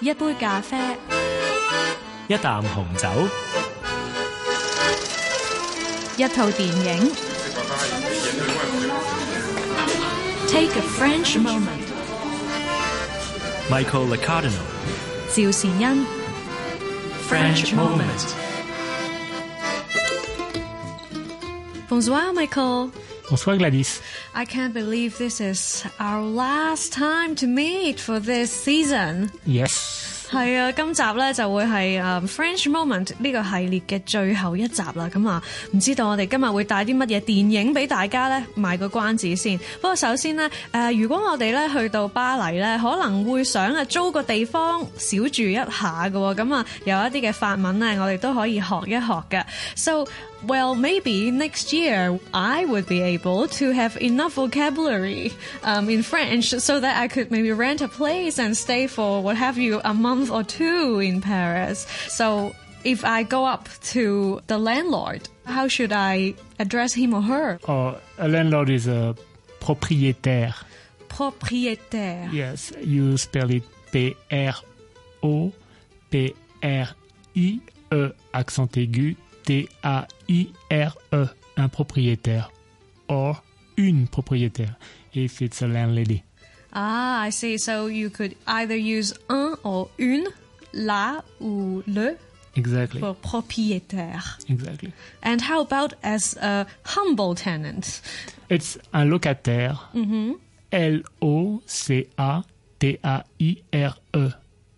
一杯咖啡，一啖红酒，一套电影。Take a French moment。 Michael Licardino。赵善恩。 French moment。 Bonsoir, Michael. Bonsoir Gladys. I can't believe this is our last time to meet for this season. Yes. 係啊，今集咧就會係誒 French Moment 呢個系列嘅最後一集啦。咁啊，唔知道我哋今日會帶啲乜嘢電影俾大家咧？賣個關子先。不過首先咧，誒、如果我哋咧去到巴黎咧，可能會想啊租個地方小住一下嘅喎。咁啊，有一啲嘅法文咧，我哋都可以學一學嘅。So Well, maybe next year I would be able to have enough vocabulary um, in French so that I could maybe rent a place and stay for what have you a month or two in Paris. So if I go up to the landlord, how should I address him or her? Or a landlord is a propriétaire. Propriétaire. Yes, you spell it P R O P R I E accent aigu T A I R E un propriétaire or une propriétaire if it's a landlady. Ah, I see. So you could either use un or une, la ou le Exactly. for propriétaire. Exactly. And how about as a humble tenant? It's un locataire. L O C A T A I R E.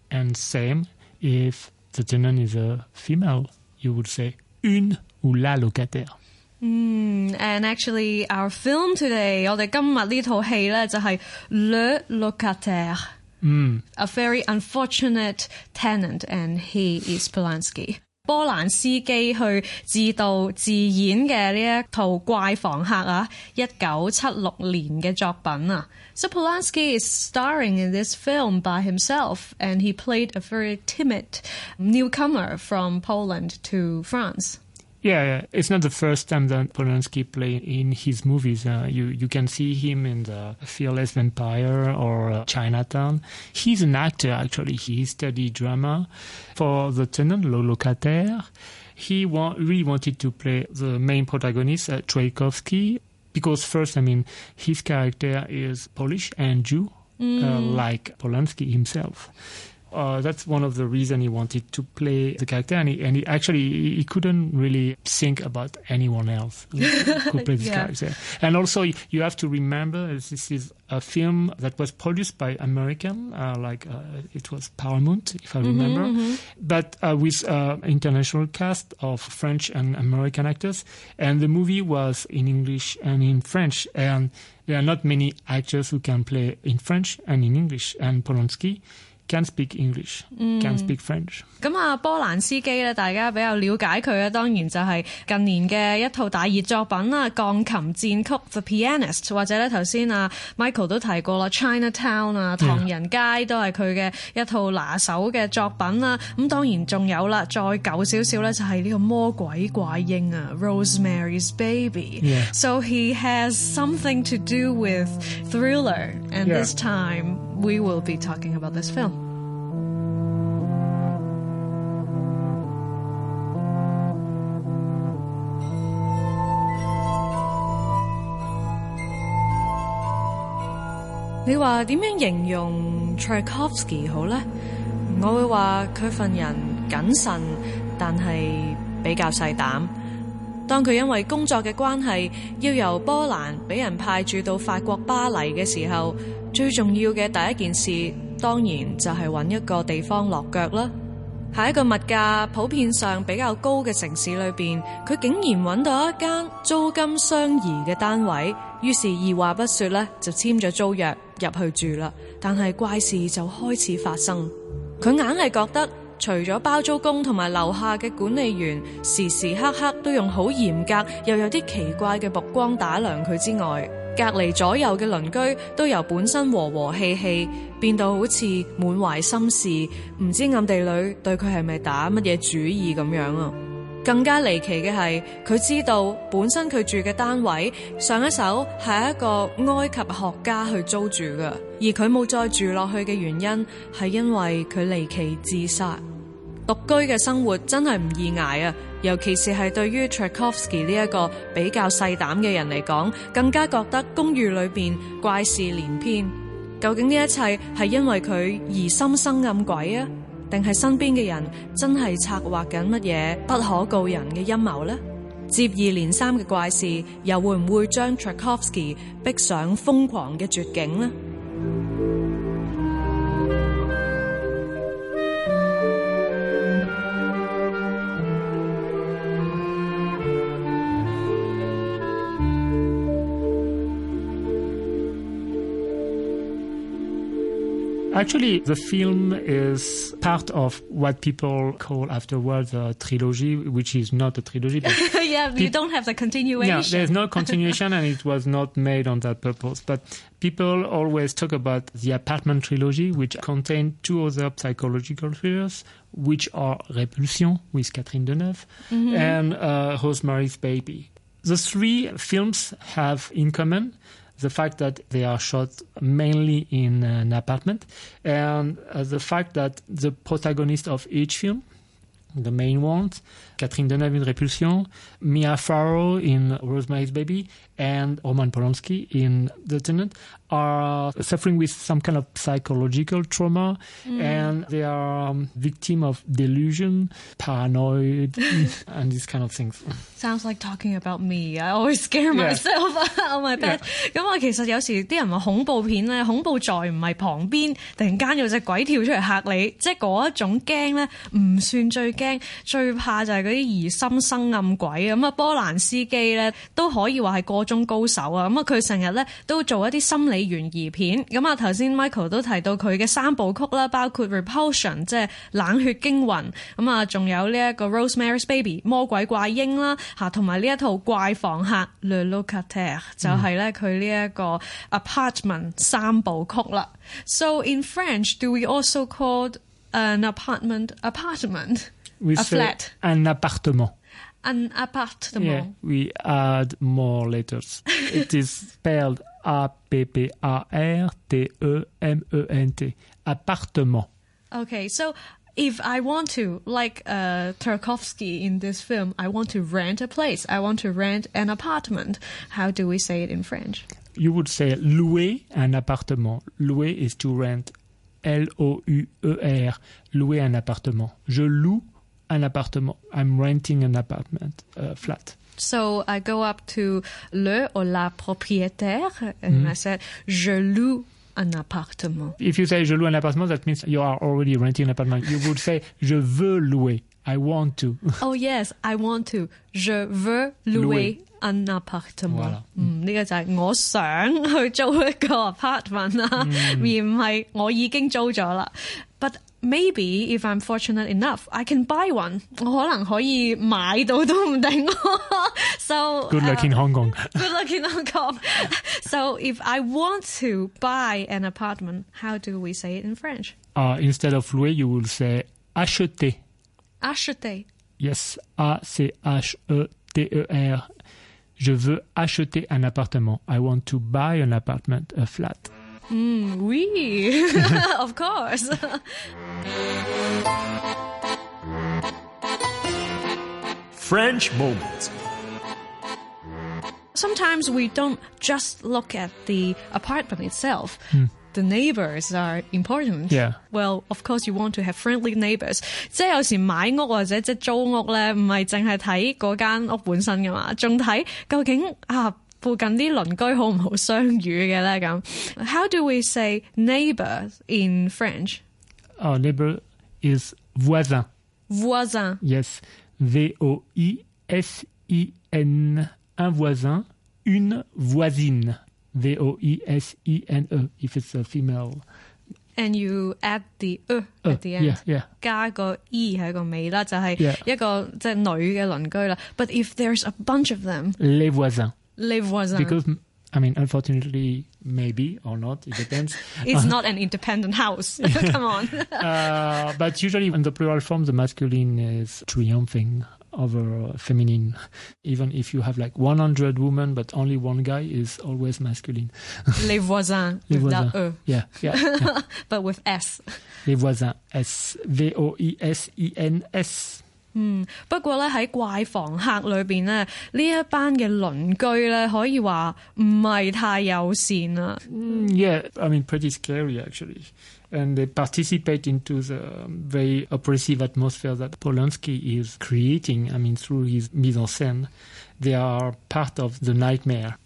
And same if the tenant is a female, you would say une ou la locataire. Mm, and actually, our film today, 我哋今日呢套戏咧就系 Le Locataire。A very unfortunate tenant, and he is Polanski. 波兰斯基去自导自演嘅呢一套怪房客啊，一九七六年嘅作品啊。So Polanski is starring in this film by himself, and he played a very timid newcomer from Poland to France. Yeah, yeah, it's not the first time that Polanski played in his movies. Uh, you you can see him in the Fearless Vampire or uh, Chinatown. He's an actor actually. He studied drama for the tenant Le Locataire. He wa- really wanted to play the main protagonist, uh, Trelkovsky, because first, I mean, his character is Polish and Jew, uh, like Polanski himself. Uh, that's one of the reasons he wanted to play the character, and he, and he actually he couldn't really think about anyone else who could play this Yeah. character. And also, you have to remember this is a film that was produced by American, uh, like uh, it was Paramount, if I remember, but uh, with uh, international cast of French and American actors, and the movie was in English and in French, and there are not many actors who can play in French and in English, and Polanski can speak English, can speak French. 咁啊，波蘭斯基咧，大家比較了解佢咧，當然就係近年嘅一套大熱作品啦，《鋼琴戰曲》The Pianist，或者咧頭先啊 Michael 都提過啦，《Chinatown》啊，《唐人街》都係佢嘅一套拿手嘅作品啦。咁當然仲有啦，再舊少少咧就係呢個魔鬼怪嬰啊，《Rosemary's Baby》。 Yeah. So he has something to do with thriller, and Yeah. this time we will be talking about this film. 你話點樣形容 Tchaikovsky 好呢？我會話佢份人謹慎，但係比較細膽。當佢因為工作嘅關係要由波蘭俾人派駐到法國巴黎嘅時候，最重要嘅第一件事當然就係揾一個地方落腳啦。喺一個物價普遍上比較高嘅城市裏邊，佢竟然揾到一間租金相宜嘅單位，於是二話不說咧就簽咗租約 入去住啦。但係怪事就開始發生，佢硬係覺得除咗包租公同埋樓下嘅管理員時時刻刻都用好嚴格又有啲奇怪嘅目光打量佢之外，隔離左右嘅鄰居都由本身和和氣氣變到好似滿懷心事，唔知暗地裏對佢係咪打乜嘢主意咁樣啊！ 更加離奇嘅係，佢知道本身佢住嘅單位上一手係一個埃及學家去租住嘅，而佢冇再住落去嘅原因係因為佢離奇自殺。獨居嘅生活真係唔易捱啊！尤其是係對於 Tchaikovsky 呢一個比較細膽嘅人嚟講，更加覺得公寓裏邊怪事連篇。究竟呢一切係因為佢疑心生暗鬼啊， 定係身邊嘅人真係策劃緊乜嘢不可告人嘅陰謀呢？接二連三嘅怪事，又會唔會將 Tchaikovsky 逼上瘋狂嘅絕境呢 ？Actually, the film is part of what people call afterwards a trilogy, which is not a trilogy. But yeah, you don't have the continuation. yeah, there's no continuation, and it was not made on that purpose. But people always talk about the apartment trilogy, which contain two other psychological thrillers, which are Repulsion with Catherine Deneuve and uh, Rosemary's Baby. The three films have in common the fact that they are shot mainly in an apartment and uh, the fact that the protagonist of each film the main ones, Catherine Deneuve in Repulsion, Mia Farrow in Rosemary's Baby, and Roman Polanski in The Tenant, are suffering with some kind of psychological trauma, and they are um, victim of delusion, paranoid, and these kind of things. Sounds like talking about me. I always scare Yeah. myself on my bed. 咁啊，其实有时啲人话恐怖片咧，恐怖在唔系旁边突然间有只鬼跳出嚟吓你，即系嗰一种惊咧，唔算最惊，最怕就系嗰啲疑心生暗鬼啊！咁啊，波兰斯基咧都可以话系个中高手啊！咁啊，佢成日咧都做一啲心理 懸疑片。咁啊，頭先 Michael 都提到佢嘅三部曲啦，包括 Repulsion 即係冷血驚魂，咁啊，仲有呢一個 Rosemary's Baby 魔鬼怪嬰啦，嚇，同埋呢一套怪房客 Le Locataire 就係咧佢呢一個 Apartment 三部曲啦。So in French, do we also call an apartment apartment? We A say flat. an appartement. An appartement. Yeah, we add more letters. it is spelled A P P A R T E M E N T. Appartement. Okay, so if I want to, like uh, Trelkovsky in this film, I want to rent a place. I want to rent an apartment. How do we say it in French? You would say louer un appartement. Louer is to rent. L-O-U-E-R. Louer un appartement. Je loue un appartement. I'm renting an apartment, a flat. So I go up to le or la propriétaire and mm-hmm. I said, je loue un appartement. If you say je loue un appartement, that means you are already renting an apartment. You would say je veux louer. I want to. Oh yes, I want to. Je veux louer Louer. un appartement. voilà. 嗯，呢、个就系我想去租一个 apartment 啦，而唔系我已经租咗啦。But maybe if I'm fortunate enough, I can buy one。我可能可以买到都唔定。so Good luck in Hong Kong. good luck in Hong Kong. so if I want to buy an apartment, how do we say it in French? Uh, instead of louer, you will say acheter. Acheter. Yes, A-C-H-E-T-E-R. Je veux acheter un appartement. I want to buy an apartment, a flat. Oui, of course. French moment. Sometimes we don't just look at the apartment itself. The neighbors are important. Yeah. Well, of course, you want to have friendly neighbors. 即系有时买屋或者即系租屋咧，唔系净系睇嗰间屋本身噶嘛，仲睇究竟啊附近啲邻居好唔好相与嘅咧咁。How do we say neighbor in French? Our neighbor is voisin. Voisin. Yes, V-O-I-S-I-N. Un voisin, une voisine. V-O-I-S-I-N-E, if it's a female. And you add the e Uh, at the end. yeah, yeah. 加个 e 喺个尾啦，就系 Yeah. 一个即系女嘅邻居啦。But if there's a bunch of them, Les voisins. les voisins, Because, I mean, unfortunately, maybe or not, it depends. it's not an independent house. Come on. uh, but usually in the plural form, the masculine is triumphing over feminine. Even if you have like 100 women, but only one guy is always masculine. Les voisins Les without voisins. E, Yeah, yeah. yeah. but with S。Les voisins. S V O I S I N S. 不过咧喺怪房客里边咧，呢一班嘅邻居咧，可以话唔系太友善啊。 Mm, yeah, I mean, pretty scary actually. And they participate into the um, very oppressive atmosphere that Polanski is creating. I mean, through his mise en scène, they are part of the nightmare.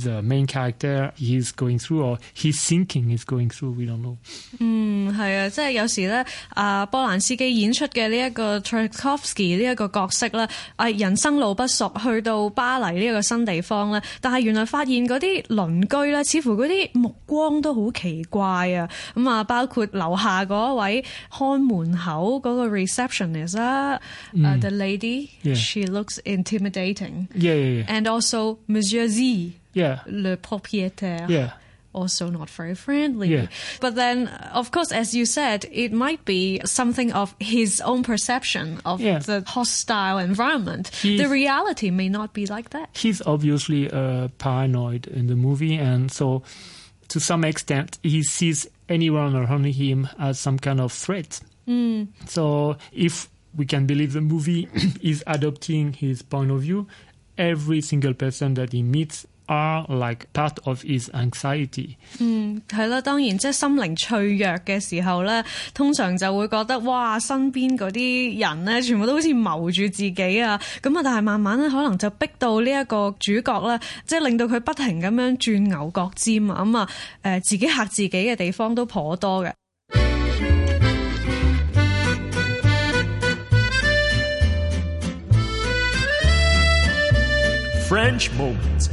The main character is going through, or his thinking is going through. We don't know. 嗯，係啊，即係有時咧，啊波蘭斯基演出嘅呢一個 Tchaikovsky 呢一個角色咧，啊人生路不熟，去到巴黎呢一個新地方咧，但係原來發現嗰啲鄰居咧，似乎嗰啲目光都好奇怪啊！咁啊，包括樓下嗰位看門口嗰個 receptionist 啊，啊 the lady Yeah. she looks intimidating。 Yeah, yeah, yeah. And also Monsieur Z, Yeah, le propriétaire. yeah. also not very friendly. Yeah. But then, of course, as you said, it might be something of his own perception of Yeah. the hostile environment. He's- the reality may not be like that. he's obviously uh, paranoid in the movie, and so to some extent, he sees anyone around him as some kind of threat. So if we can believe the movie is adopting his point of view, every single person that he meets are like part of his anxiety. 係啦，當然即係心靈脆弱嘅時候咧，通常就會覺得哇，身邊嗰啲人咧，全部都好似謀住自己啊！咁啊，但係慢慢咧，可能就逼到呢一個主角咧，即係令到佢不停咁樣轉牛角尖啊！咁啊，誒自己嚇自己嘅地方都頗多嘅。 French moments.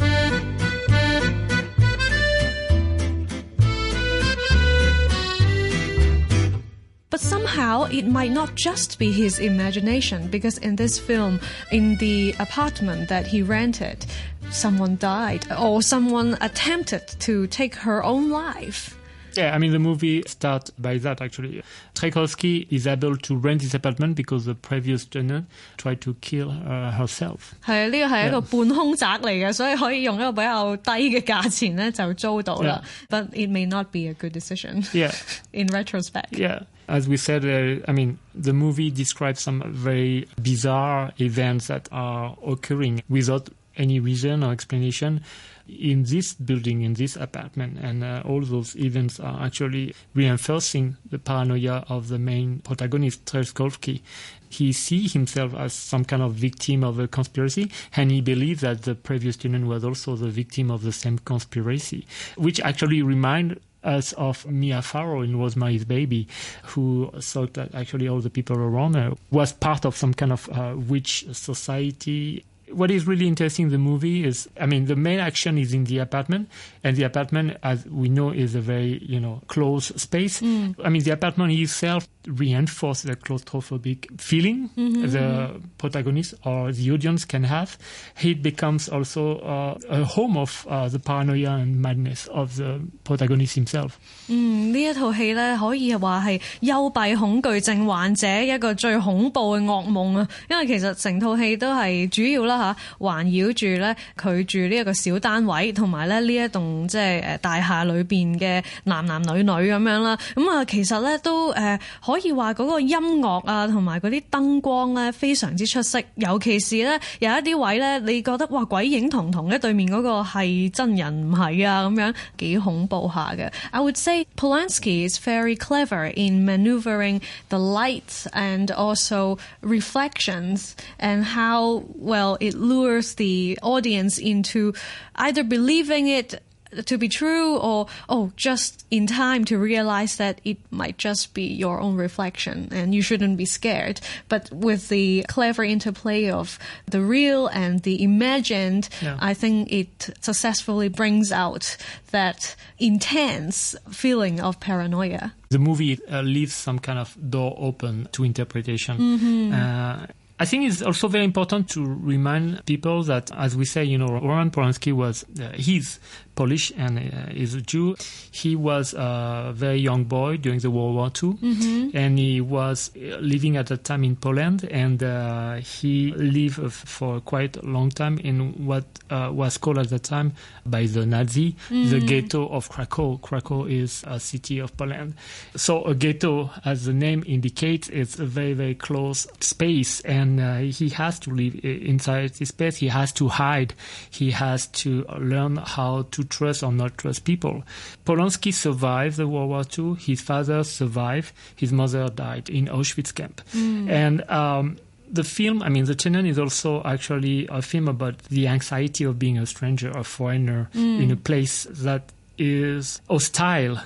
But somehow it might not just be his imagination, because in this film, in the apartment that he rented, someone died or someone attempted to take her own life. Yeah, I mean, the movie starts by that actually. Trelkovsky is able to rent this apartment because the previous tenant tried to kill uh, herself. 係啊，呢個係一個半空宅嚟嘅，所以可以用一個比較低嘅價錢咧就租到啦。Yeah. But it may not be a good decision. Yeah. in retrospect. Yeah as we said, uh, I mean, the movie describes some very bizarre events that are occurring without any reason or explanation in this building, in this apartment. And uh, all those events are actually reinforcing the paranoia of the main protagonist, Trelkovsky. He sees himself as some kind of victim of a conspiracy, and he believes that the previous tenant was also the victim of the same conspiracy, which actually remind us of Mia Farrow in Rosemary's Baby, who thought that actually all the people around her was part of some kind of uh, witch society What is really interesting in the movie is, I mean, the main action is in the apartment, and the apartment, as we know, is a very, you know, closed space. I mean, the apartment itself reinforces the claustrophobic feeling the protagonist or the audience can have. It becomes also uh, a home of uh, the paranoia and madness of the protagonist himself. 嗯，呢一套戏咧可以话系幽闭恐惧症患者一个最恐怖嘅噩梦啊！因为其实成套戏都系主要啦 嚇，環繞住咧佢住呢一個小單位，同埋咧呢一棟即係誒大廈裏邊嘅男男女女咁樣啦。咁啊，其實咧都誒可以話嗰個音樂啊，同埋嗰啲燈光咧非常之出色，尤其是咧有一啲位咧，你覺得哇鬼影彤彤咧，對面嗰個係真人唔係啊咁樣，幾恐怖下嘅。I would say Polanski is very clever in maneuvering the lights and also reflections and how well it lures the audience into either believing it to be true or oh just in time to realize that it might just be your own reflection and you shouldn't be scared but with the clever interplay of the real and the imagined Yeah. i think it successfully brings out that intense feeling of paranoia the movie uh, leaves some kind of door open to interpretation. Uh, I think it's also very important to remind people that, as we say, you know, Roman Polanski was uh, his Polish and uh, is a Jew. He was a very young boy during the World War II, and he was uh, living at that time in Poland, and uh, he lived for quite a long time in what uh, was called at the time by the Nazi the ghetto of Krakow. Krakow is a city of Poland. So a ghetto, as the name indicates, it's a very, very close space, and uh, he has to live inside this space. He has to hide. He has to learn how to trust or not trust people. Polanski survived the World War II. His father survived. His mother died in Auschwitz camp. And um, the film, I mean, The Tenant is also actually a film about the anxiety of being a stranger, a foreigner in a place that is hostile,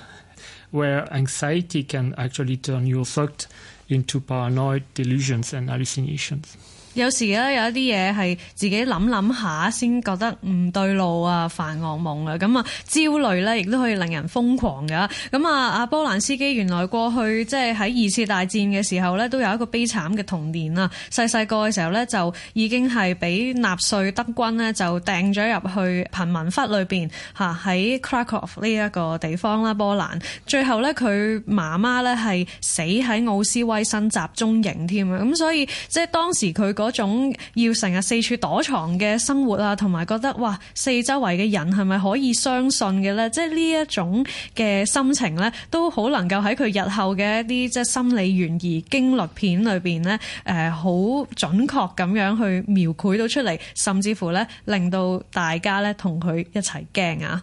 where anxiety can actually turn your thought into paranoid delusions and hallucinations. 有時咧有一啲嘢係自己諗諗下先覺得唔對路啊，犯噩夢啊，咁啊焦慮咧亦都可以令人瘋狂噶。咁啊，阿波蘭斯基原來過去即係喺二次大戰嘅時候咧，都有一個悲慘嘅童年啊。細細個嘅時候咧，就已經係俾納粹德軍呢就掟咗入去貧民窟裏邊嚇，喺 Krakow 呢一個地方啦，波蘭。最後咧，佢媽媽咧係死喺奧斯威辛集中營添啊！咁所以即係當時佢嗰 種要成日四處躲藏嘅生活啊，同埋覺得哇，四周圍嘅人係咪可以相信嘅咧？即係呢一種嘅心情咧，都好能夠喺佢日後嘅一啲即係心理懸疑驚慄片裏邊咧，誒好準確咁樣去描繪到出嚟，甚至乎咧令到大家咧同佢一齊驚啊！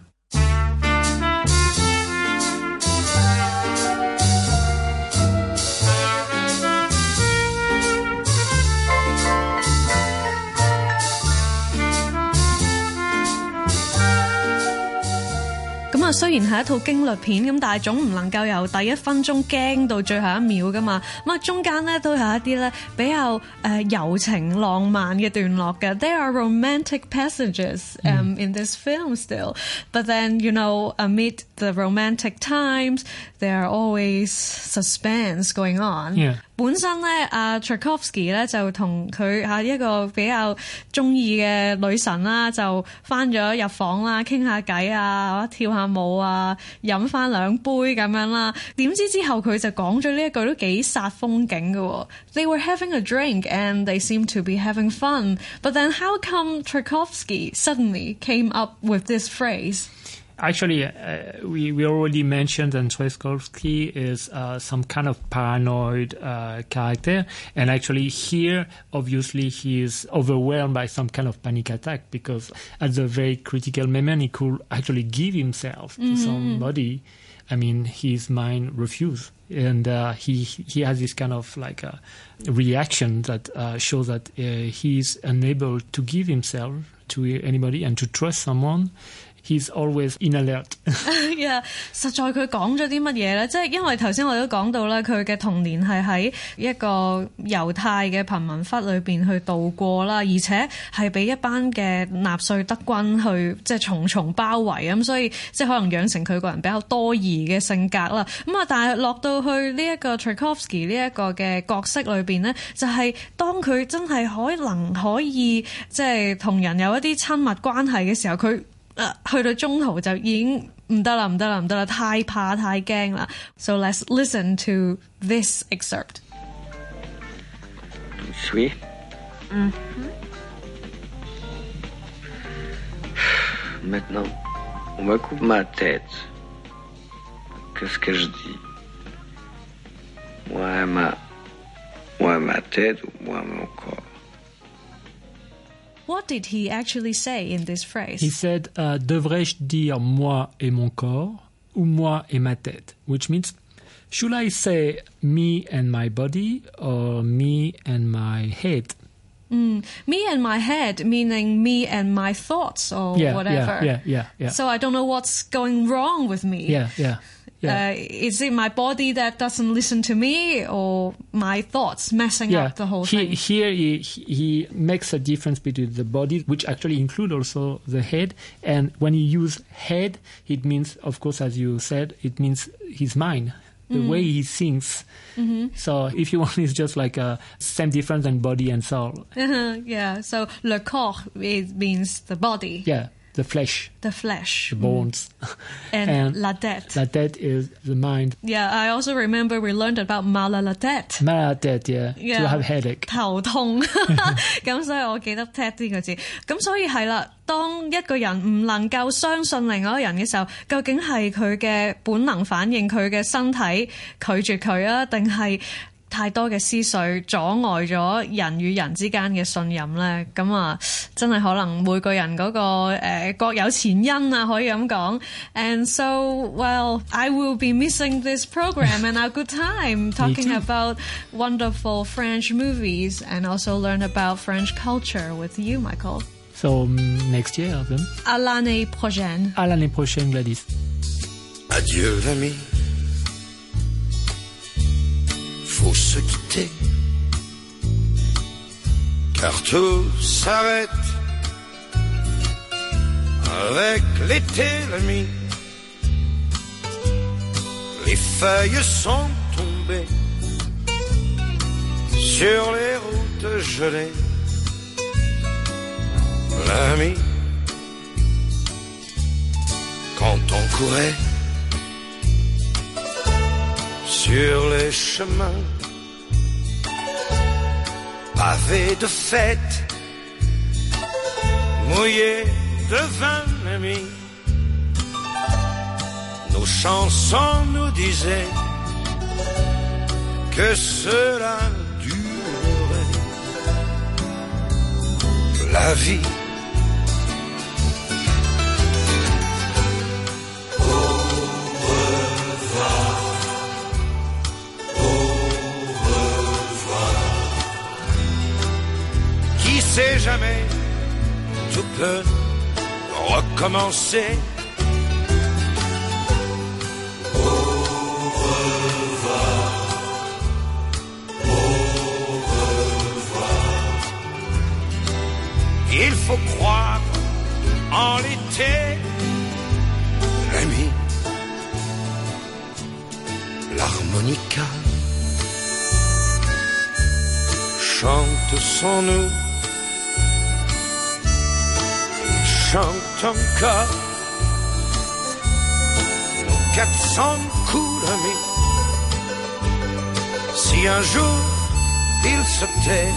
雖然係一套驚慄片咁，但係總唔能夠由第一分鐘驚到最後一秒噶嘛。咁啊，中間咧都有一啲咧比較誒、呃柔情浪漫嘅段落嘅。There are romantic passages um, in this film still, but then you know amid the romantic times, there are always suspense going on. Yeah. 本身咧，阿 Tchaikovsky 咧就同佢嚇一個比較中意嘅女神啦，就翻咗入房啦，傾下偈啊，跳下舞啊，飲翻兩杯咁樣啦。點知之後佢就講咗呢一句都幾煞風景嘅喎。They were having a drink and they seemed to be having fun, but then how come Tchaikovsky suddenly came up with this phrase? Actually, uh, we, we already mentioned that Trelkovsky is uh, some kind of paranoid uh, character. And actually, here, obviously, he is overwhelmed by some kind of panic attack because at the very critical moment, he could actually give himself to somebody. I mean, his mind refused. And uh, he he has this kind of like a reaction that uh, shows that uh, he is unable to give himself to anybody and to trust someone. He's always in alert. yeah，實在佢講咗啲乜嘢咧？即係因為頭先我都講到啦，佢嘅童年係喺一個猶太嘅貧民窟裏邊去度過啦，而且係俾一班嘅納粹德軍去即係重重包圍咁，所以即係可能養成佢個人比較多疑嘅性格啦。咁啊，但係落到去呢一個 Tchaikovsky 呢一個嘅角色裏邊呢，就係、當佢真係可能可以即係同人有一啲親密關係嘅時候，佢。 誒去到中途就已經唔得啦，唔得啦，唔得啦，太怕太驚啦。So let's listen to this excerpt. Tout de suite. Maintenant, on me coupe ma tête. Qu'est-ce que je dis Moi, ma... Moi, ma tête ou moi, mon corps What did he actually say in this phrase? He said, uh, devrais-je dire moi et mon corps ou moi et ma tête? Which means, should I say me and my body or me and my head? me and my head, meaning me and my thoughts or Yeah, whatever. yeah, yeah, yeah, yeah. So I don't know what's going wrong with me. yeah, yeah, yeah. Uh, is it my body that doesn't listen to me or my thoughts messing yeah, up the whole he, thing? here he, he makes a difference between the body, which actually include also the head. And when you use head, it means, of course, as you said, it means his mind, the Mm. way he thinks. Mm-hmm. So if you want, it's just like a same difference than body and soul. yeah, so le corps it means the body. Yeah the flesh, The flesh the bones. and, and la tête. La tête is the mind. yeah, I also remember we learned about mal à la tête. Mal tête, yeah, Yeah. to have headache. 头痛，咁所以我记得 TED 呢个字。咁所以系啦，当一个人唔能够相信另外一个人嘅时候，究竟系佢嘅本能反应，佢嘅身体拒绝佢啊，定系 太多嘅思绪阻碍咗人与人之间嘅信任咧？咁啊，真系可能每个人嗰、个、呃、各有前因啊，可以咁讲。And so, well, I will be missing this program and our good time talking too. about wonderful French movies and also learn about French culture with you, Michael. So um, next year, then. À l'année prochaine. À l'année prochaine, Gladys. Adieu l'ami, Faut se quitter, car tout s'arrête avec l'été l'ami. Les feuilles sont tombées sur les routes gelées, l'ami. Quand on courait sur les chemins pavés de fêtes, mouillés de vin, ami. Nos chansons nous disaient que cela durerait la vie. Sait jamais, tout peut recommencer. Il faut croire en l'été, l'ami, l'harmonica chante sans nous, chante encore nos 400 coups d'amis. Si un jour il se tait,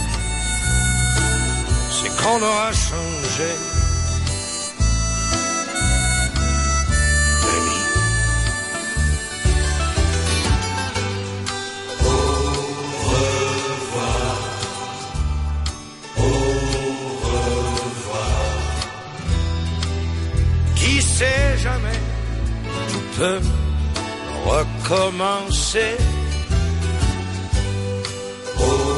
c'est qu'on aura changé. Peut recommencer. Au